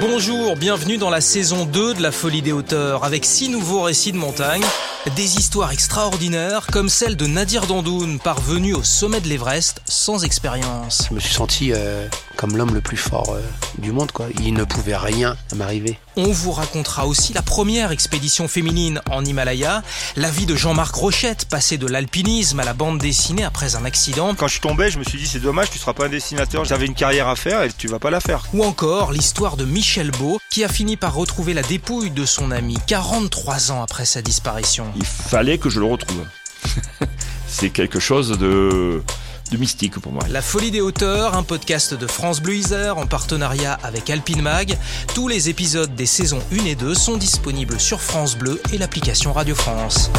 Bonjour, bienvenue dans la saison 2 de la Folie des hauteurs avec six nouveaux récits de montagne, des histoires extraordinaires comme celle de Nadir Dandoun parvenu au sommet de l'Everest sans expérience. Je me suis senti euh, comme l'homme le plus fort euh, du monde quoi. Il ne pouvait rien m'arriver. On vous racontera aussi la première expédition féminine en Himalaya, la vie de Jean-Marc Rochette, passé de l'alpinisme à la bande dessinée après un accident, Quand je tombais, je me suis dit c'est dommage, tu seras pas un dessinateur. J'avais une carrière à faire et tu vas pas la faire. ou encore l'histoire de Michel Beau qui a fini par retrouver la dépouille de son ami 43 ans après sa disparition. Il fallait que je le retrouve. C'est quelque chose de, de mystique pour moi. La Folie des hauteurs, un podcast de France Bleu Isère en partenariat avec Alpine Mag. Tous les épisodes des saisons 1 et 2 sont disponibles sur France Bleu et l'application Radio France.